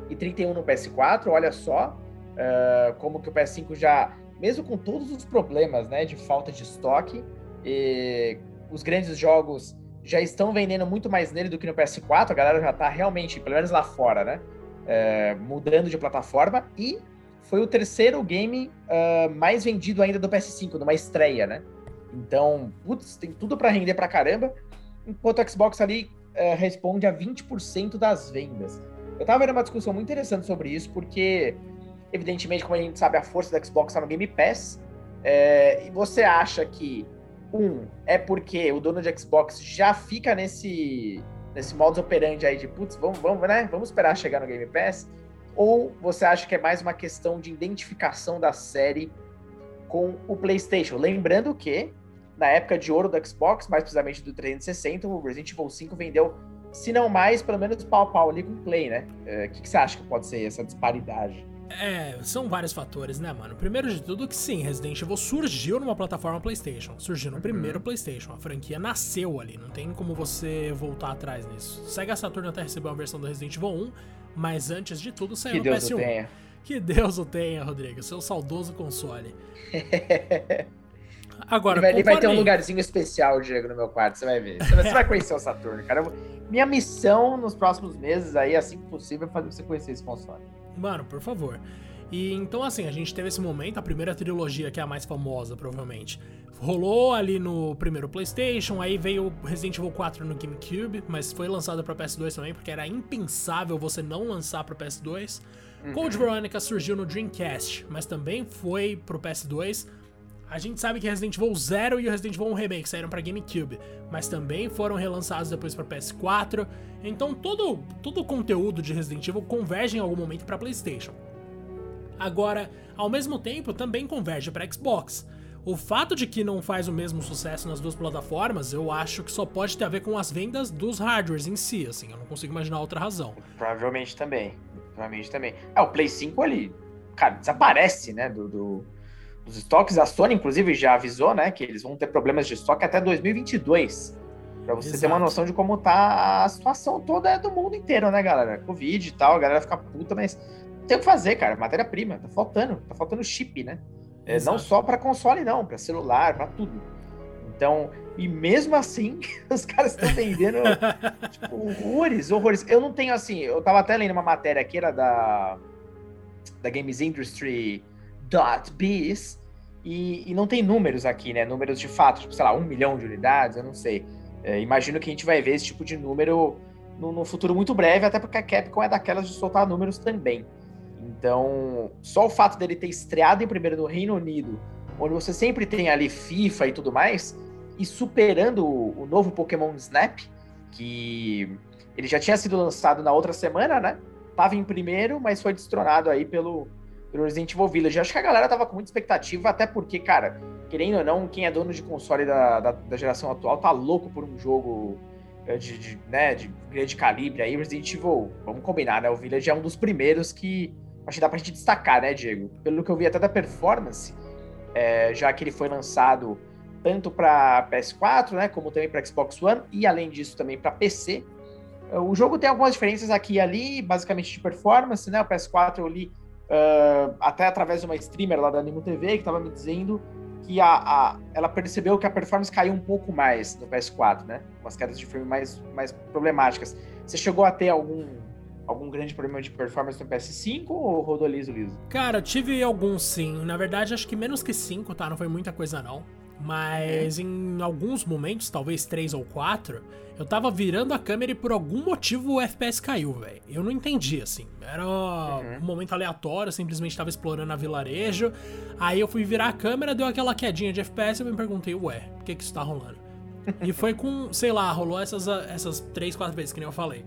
e 31% no PS4. Olha só uh, como que o PS5 já, mesmo com todos os problemas, né, de falta de estoque, e os grandes jogos já estão vendendo muito mais nele do que no PS4, a galera já tá realmente, pelo menos lá fora, né? É, mudando de plataforma. E foi o terceiro game uh, mais vendido ainda do PS5, numa estreia, né? Então, putz, tem tudo para render pra caramba. Enquanto o Xbox ali uh, responde a 20% das vendas. Eu tava vendo uma discussão muito interessante sobre isso, porque, evidentemente, como a gente sabe, a força do Xbox tá no Game Pass. É, e você acha que um, é porque o dono de Xbox já fica nesse, nesse modus operandi aí de, putz, vamos, vamos, né? Vamos esperar chegar no Game Pass. Ou você acha que é mais uma questão de identificação da série com o PlayStation? Lembrando que, na época de ouro do Xbox, mais precisamente do 360, o Resident Evil 5 vendeu, se não mais, pelo menos pau a pau ali com o Play, né? O é, que, que você acha que pode ser essa disparidade? É, são vários fatores, né, mano? Primeiro de tudo que sim, Resident Evil surgiu numa plataforma PlayStation, surgiu no uhum. primeiro PlayStation, a franquia nasceu ali, não tem como você voltar atrás nisso. Sega Saturn até recebeu uma versão do Resident Evil 1, mas antes de tudo saiu que no Deus PS1. O tenha. Que Deus o tenha, Rodrigo, seu saudoso console. Agora, ele vai, ele vai ter um lugarzinho especial, Diego, no meu quarto, você vai ver. Você, você vai conhecer o Saturno, cara. Minha missão nos próximos meses aí, assim que possível, é fazer você conhecer esse console. Mano, por favor. E então, assim, a gente teve esse momento, a primeira trilogia, que é a mais famosa, provavelmente. Rolou ali no primeiro PlayStation, aí veio Resident Evil 4 no GameCube, mas foi lançado para PS2 também, porque era impensável você não lançar para PS2. Uhum. Code Veronica surgiu no Dreamcast, mas também foi pro PS2. A gente sabe que Resident Evil 0 e o Resident Evil 1 Remake saíram para GameCube, mas também foram relançados depois para PS4. Então todo, todo o conteúdo de Resident Evil converge em algum momento para PlayStation. Agora, ao mesmo tempo, também converge para Xbox. O fato de que não faz o mesmo sucesso nas duas plataformas, eu acho que só pode ter a ver com as vendas dos hardwares em si, assim, eu não consigo imaginar outra razão. Provavelmente também. Provavelmente também. É, o Play 5 ali, cara, desaparece, né, do, do, dos estoques. A Sony, inclusive, já avisou, né, que eles vão ter problemas de estoque até 2022. Pra você Exato. ter uma noção de como tá a situação toda do mundo inteiro, né, galera? Covid e tal, a galera fica puta, mas tem o que fazer, cara. Matéria-prima, tá faltando. Tá faltando chip, né? É, não só para console, não, para celular, para tudo. Então, e mesmo assim, os caras estão vendendo tipo, horrores, horrores. Eu não tenho assim, eu tava até lendo uma matéria aqui, era da, da Games Industry Biz, e, e não tem números aqui, né? Números de fato, tipo, sei lá, um milhão de unidades, eu não sei. É, imagino que a gente vai ver esse tipo de número no, no futuro muito breve, até porque a Capcom é daquelas de soltar números também. Então, só o fato dele ter estreado em primeiro no Reino Unido, onde você sempre tem ali FIFA e tudo mais, e superando o, o novo Pokémon Snap, que ele já tinha sido lançado na outra semana, né? Tava em primeiro, mas foi destronado aí pelo, pelo Resident Evil Village. Acho que a galera tava com muita expectativa, até porque, cara, querendo ou não, quem é dono de console da, da, da geração atual tá louco por um jogo eh, de, de, né, de grande calibre aí. Resident Evil, vamos combinar, né? O Village é um dos primeiros que acho que dá pra gente destacar, né, Diego? Pelo que eu vi até da performance, é, já que ele foi lançado tanto para PS4, né, como também para Xbox One e além disso também para PC. O jogo tem algumas diferenças aqui e ali, basicamente de performance, né? O PS4 eu li uh, até através de uma streamer lá da Animo TV que estava me dizendo que a, a, ela percebeu que a performance caiu um pouco mais no PS4, né? Umas quedas de frame mais, mais problemáticas. Você chegou a ter algum algum grande problema de performance no PS5 ou rodou liso liso? Cara, tive alguns sim. Na verdade, acho que menos que 5, tá? Não foi muita coisa não. Mas em alguns momentos, talvez 3 ou 4, eu tava virando a câmera e por algum motivo o FPS caiu, velho. Eu não entendi, assim. Era uhum. um momento aleatório, simplesmente tava explorando a vilarejo. Aí eu fui virar a câmera, deu aquela quedinha de FPS e eu me perguntei, ué, por que que isso tá rolando? e foi com, sei lá, rolou essas, essas 3, 4 vezes que nem eu falei.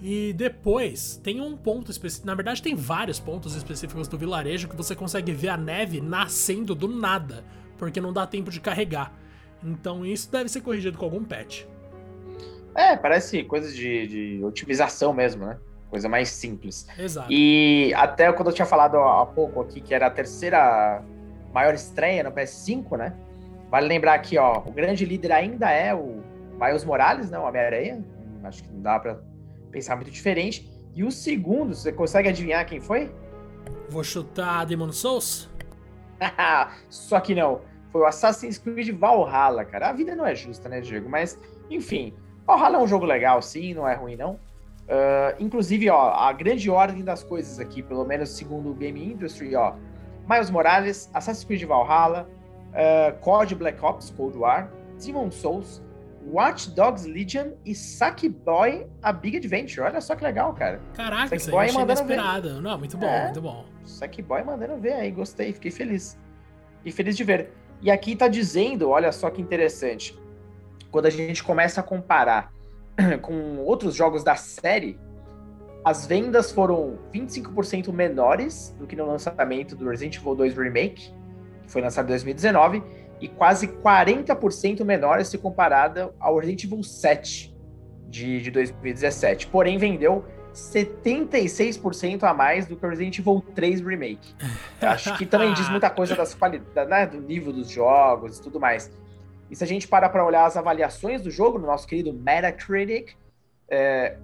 E depois tem um ponto específico. Na verdade, tem vários pontos específicos do vilarejo que você consegue ver a neve nascendo do nada, porque não dá tempo de carregar. Então isso deve ser corrigido com algum patch. É, parece coisa de, de otimização mesmo, né? Coisa mais simples. Exato. E até quando eu tinha falado há pouco aqui que era a terceira maior estreia no PS5, né? Vale lembrar aqui, ó, o grande líder ainda é o Miles Morales, né? O Homem-Aranha. Acho que não dá pra pensar muito diferente. E o segundo, você consegue adivinhar quem foi? Vou chutar Demon Souls? Só que não. Foi o Assassin's Creed Valhalla, cara. A vida não é justa, né, Diego? Mas, enfim. Valhalla é um jogo legal, sim, não é ruim, não. Uh, inclusive, ó, a grande ordem das coisas aqui, pelo menos segundo o Game Industry, ó. Miles Morales, Assassin's Creed Valhalla, uh, COD Black Ops Cold War, Demon Souls, Watch Dogs Legion e Sackboy A Big Adventure. Olha só que legal, cara. Caraca, isso aí mandando inesperado. Ver. Não, muito bom, é, muito bom. Sackboy mandando ver aí, gostei, fiquei feliz. Fiquei feliz de ver. E aqui tá dizendo, olha só que interessante, quando a gente começa a comparar com outros jogos da série, as vendas foram 25% menores do que no lançamento do Resident Evil 2 Remake, que foi lançado em 2019, e quase 40% menor se comparada ao Resident Evil 7 de, de 2017. Porém, vendeu 76% a mais do que o Resident Evil 3 Remake. Acho que também diz muita coisa das qualidades, né, do nível dos jogos e tudo mais. E se a gente parar para olhar as avaliações do jogo, no nosso querido Metacritic, é,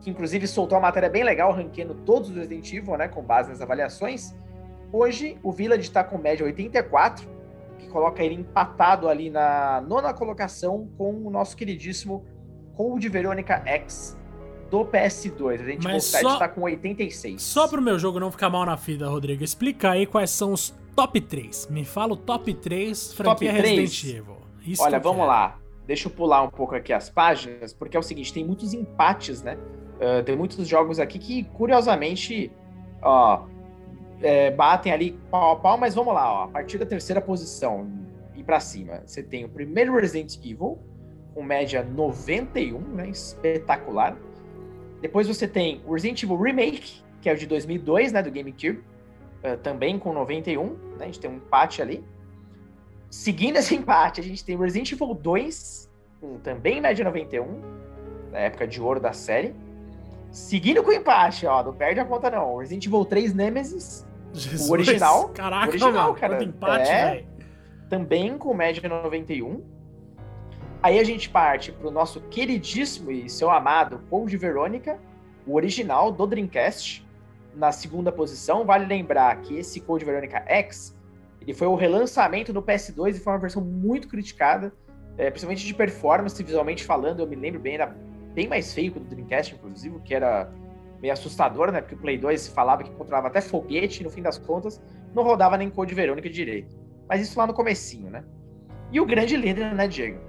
que inclusive soltou uma matéria bem legal, ranqueando todos os Resident Evil, né, com base nas avaliações, hoje o Village está com média 84, que coloca ele empatado ali na nona colocação com o nosso queridíssimo Code Verônica X, do PS2. Resident Evil 7 só, tá com 86. Só pro meu jogo não ficar mal na fita, Rodrigo, explica aí quais são os top 3. Me fala o top 3 franquia top 3? Resident Evil. Isso Olha, vamos quero. lá. Deixa eu pular um pouco aqui as páginas, porque é o seguinte, tem muitos empates, né? Uh, tem muitos jogos aqui que, curiosamente, ó, é, batem ali pau a pau, mas vamos lá, ó, a partir da terceira posição e para cima, você tem o primeiro Resident Evil, com média 91, né? Espetacular. Depois você tem o Resident Evil Remake, que é o de 2002, né? Do GameCube, uh, também com 91, né? A gente tem um empate ali. Seguindo esse empate, a gente tem Resident Evil 2, com também média 91, na época de ouro da série. Seguindo com o empate, ó, não perde a conta não. Resident Evil 3 Nemesis, Jesus, o original. Caraca, original, mano, cara. empate, é, Também com média 91. Aí a gente parte pro nosso queridíssimo e seu amado Code Verônica, o original do Dreamcast, na segunda posição. Vale lembrar que esse Code Verônica X ele foi o relançamento no PS2 e foi uma versão muito criticada, é, principalmente de performance, visualmente falando. Eu me lembro bem, era bem mais feio que o do Dreamcast, inclusive, que era meio assustador, né? Porque o Play 2 falava que controlava até foguete, e no fim das contas, não rodava nem Code Verônica direito. Mas isso lá no comecinho, né? E o grande líder, né, Diego?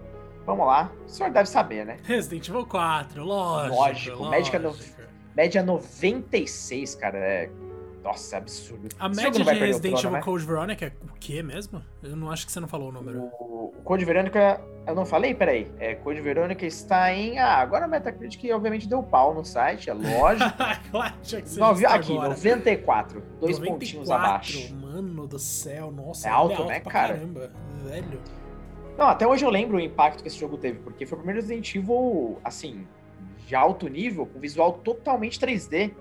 Vamos lá, o senhor deve saber, né? Resident Evil 4, lógico. Lógico, lógico. Médica no... média 96, cara. É nossa, é absurdo. A média de Resident Evil né? Code Veronica é o quê mesmo? Eu não acho que você não falou o número. O, o Code Veronica, eu não falei? Peraí. É, Code Veronica está em. Ah, agora o Metacritic obviamente deu pau no site, é lógico. Nove, aqui, agora. 94. Dois 94, pontinhos abaixo. Mano do céu, nossa. É alto, é alto né, cara? Caramba, velho. Não, até hoje eu lembro o impacto que esse jogo teve, porque foi o primeiro Resident Evil, assim, de alto nível, com visual totalmente 3D.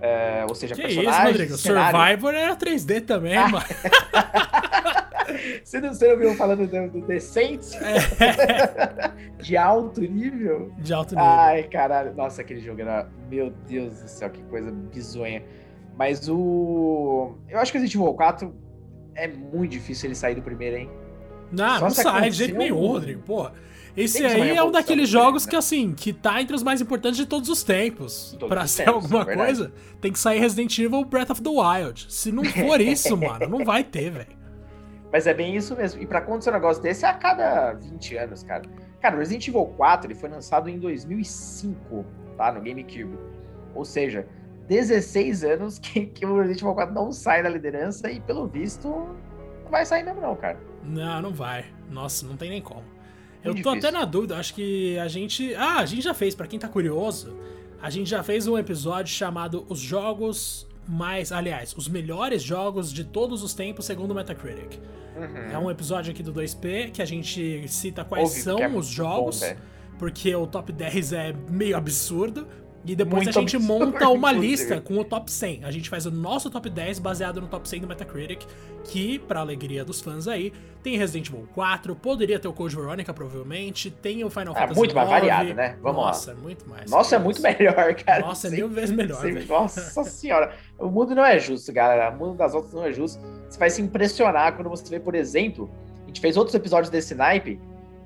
É, ou seja, que personagens. Isso, Rodrigo? Survivor era 3D também, ah. mano. você, não, você não viu falando do, do Decente? É. De alto nível? De alto nível. Ai, caralho. Nossa, aquele jogo era. Meu Deus do céu, que coisa bizonha. Mas o. Eu acho que o Resident Evil 4 é muito difícil ele sair do primeiro, hein? Não, Só não sai de jeito nenhum, Rodrigo. Porra. Esse aí é um daqueles jogos que, assim, que tá entre os mais importantes de todos os tempos. Todos pra ser tempos, alguma é coisa, tem que sair Resident Evil Breath of the Wild. Se não for isso, mano, não vai ter, velho. Mas é bem isso mesmo. E pra acontecer um negócio desse é a cada 20 anos, cara. Cara, o Resident Evil 4 ele foi lançado em 2005, tá? No GameCube. Ou seja, 16 anos que, que o Resident Evil 4 não sai da liderança e, pelo visto, não vai sair mesmo não, cara. Não, não vai. Nossa, não tem nem como. Eu tô até na dúvida, acho que a gente. Ah, a gente já fez, para quem tá curioso, a gente já fez um episódio chamado Os Jogos Mais. Aliás, os melhores jogos de todos os tempos segundo o Metacritic. Uhum. É um episódio aqui do 2P que a gente cita quais são é os jogos, bom, porque o top 10 é meio absurdo. E depois Muito a gente monta uma lista com o top 100. A gente faz o nosso top 10 baseado no top 100 do Metacritic, que, pra alegria dos fãs aí, tem Resident Evil 4, poderia ter o Code Veronica, provavelmente, tem o Final é, Fantasy muito 9. mais variado, né? Vamos Nossa, lá. muito mais. Nossa, é muito melhor, cara. Nossa, é mil vezes melhor. Nossa senhora. O mundo não é justo, galera. O mundo das outras não é justo. Você vai se impressionar quando você vê, por exemplo, a gente fez outros episódios desse naipe,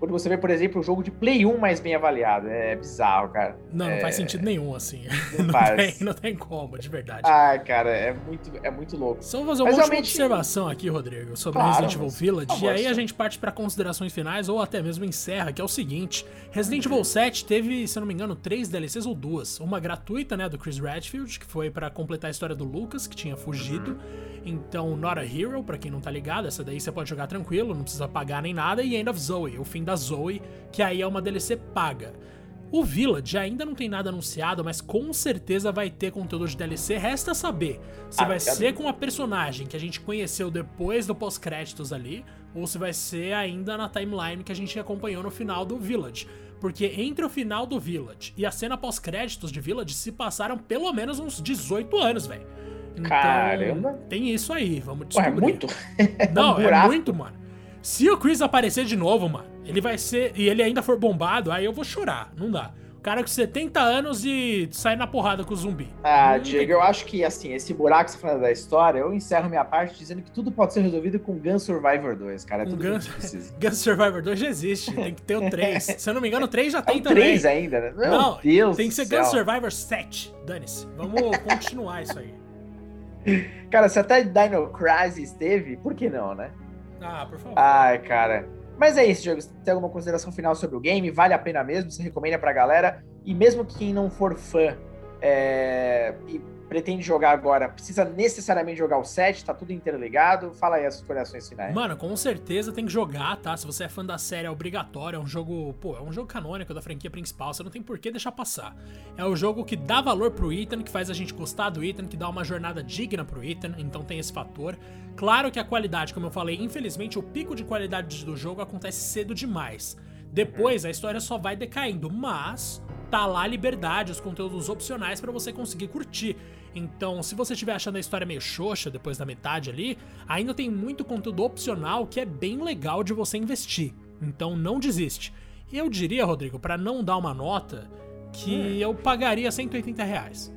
quando você vê, por exemplo, o jogo de Play 1 mais bem avaliado. É bizarro, cara. Não, é... não faz sentido nenhum, assim. Não, não, faz. Tem, não tem como, de verdade. Ah, cara, é muito, é muito louco. Só vou fazer uma Mas, realmente... observação aqui, Rodrigo, sobre claro, Resident Evil Village. e aí a gente parte para considerações finais, ou até mesmo encerra, que é o seguinte: Resident Evil 7 teve, se eu não me engano, três DLCs ou duas. Uma gratuita, né, do Chris Redfield, que foi para completar a história do Lucas, que tinha fugido. Uhum. Então, Not a Hero, pra quem não tá ligado, essa daí você pode jogar tranquilo, não precisa pagar nem nada. E End of Zoe, o fim da Zoe, que aí é uma DLC paga. O Village ainda não tem nada anunciado, mas com certeza vai ter conteúdo de DLC. Resta saber se ah, vai ser com a personagem que a gente conheceu depois do pós-créditos ali, ou se vai ser ainda na timeline que a gente acompanhou no final do Village. Porque entre o final do Village e a cena pós-créditos de Village se passaram pelo menos uns 18 anos, velho. Então, Caramba! Tem isso aí, vamos descobrir. Ué, é muito? Não, um é muito, mano. Se o Chris aparecer de novo, mano, ele vai ser. E ele ainda for bombado, aí eu vou chorar. Não dá. cara com 70 anos e sai na porrada com o zumbi. Ah, Diego, eu acho que, assim, esse buraco que você falando da história, eu encerro minha parte dizendo que tudo pode ser resolvido com Gun Survivor 2, cara. É tudo Gun... que precisa. Gun Survivor 2 já existe, tem que ter o 3. Se eu não me engano, o 3 já é tem o também. 3 ainda, né? Meu não, Deus tem que ser céu. Gun Survivor 7. Dane-se. Vamos continuar isso aí. Cara, se até Dino Crisis teve, por que não, né? Ah, por favor. Ai, cara. Mas é isso, Diego. Você tem alguma consideração final sobre o game? Vale a pena mesmo? Você recomenda pra galera? E mesmo quem não for fã é, e pretende jogar agora, precisa necessariamente jogar o 7, tá tudo interligado? Fala aí as considerações finais. Mano, com certeza tem que jogar, tá? Se você é fã da série, é obrigatório. É um jogo, pô, é um jogo canônico da franquia principal. Você não tem por que deixar passar. É o jogo que dá valor pro Ethan, que faz a gente gostar do Ethan, que dá uma jornada digna pro Ethan. Então tem esse fator. Claro que a qualidade, como eu falei, infelizmente o pico de qualidade do jogo acontece cedo demais. Depois a história só vai decaindo, mas tá lá a liberdade, os conteúdos opcionais para você conseguir curtir. Então, se você estiver achando a história meio xoxa depois da metade ali, ainda tem muito conteúdo opcional que é bem legal de você investir. Então, não desiste. Eu diria, Rodrigo, para não dar uma nota, que eu pagaria 180 reais.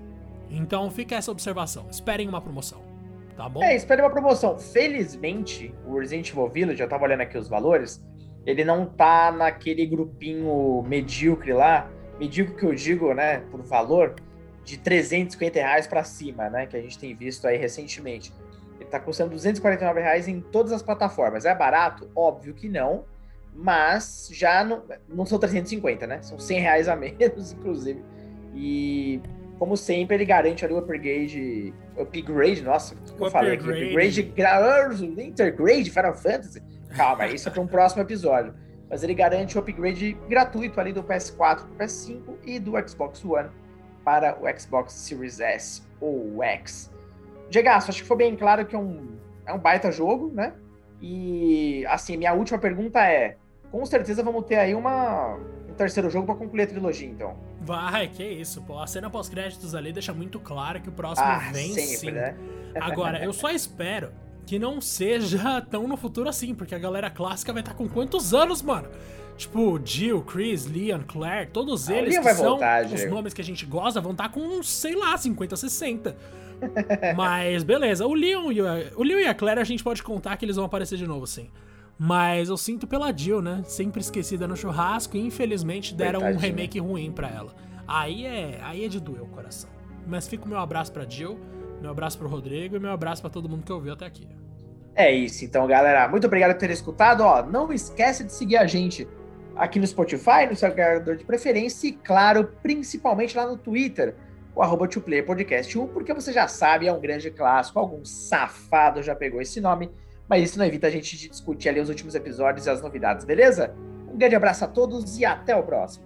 Então, fica essa observação. Esperem uma promoção. Tá bom? É, espere uma promoção. Felizmente, o Resident Evil Village, eu tava olhando aqui os valores, ele não tá naquele grupinho medíocre lá. Medíocre que eu digo, né, por valor, de 350 reais para cima, né? Que a gente tem visto aí recentemente. Ele tá custando 249 reais em todas as plataformas. É barato? Óbvio que não, mas já não, não são 350, né? São 100 reais a menos, inclusive. E como sempre, ele garante ali o upgrade. Upgrade, nossa, o que eu falei aqui? Upgrade, intergrade Final Fantasy. Calma, isso é para um próximo episódio. Mas ele garante o upgrade gratuito ali do PS4 para o PS5 e do Xbox One para o Xbox Series S ou X. Diego, acho que foi bem claro que é um, é um baita jogo, né? E, assim, minha última pergunta é: com certeza vamos ter aí uma, um terceiro jogo para concluir a trilogia, então. Vai, que isso, pô. A cena pós-créditos ali deixa muito claro que o próximo ah, vem sempre, sim. Né? Agora, eu só espero que não seja tão no futuro assim, porque a galera clássica vai estar com quantos anos, mano? Tipo, Jill, Chris, Leon, Claire, todos eles ah, que são voltar, os nomes que a gente gosta vão estar com, sei lá, 50, 60. Mas beleza, o Leon, e a, o Leon e a Claire a gente pode contar que eles vão aparecer de novo, sim. Mas eu sinto pela Jill, né? Sempre esquecida no churrasco e infelizmente deram um remake ruim pra ela. Aí é, aí é de doer o coração. Mas fica o meu abraço pra Jill, meu abraço pro Rodrigo e meu abraço pra todo mundo que ouviu até aqui. É isso, então, galera. Muito obrigado por ter escutado. Ó, não esquece de seguir a gente aqui no Spotify, no seu agregador de preferência e, claro, principalmente lá no Twitter, o arroba Podcast 1, porque você já sabe, é um grande clássico, algum safado já pegou esse nome, mas isso não evita a gente de discutir ali os últimos episódios e as novidades, beleza? Um grande abraço a todos e até o próximo.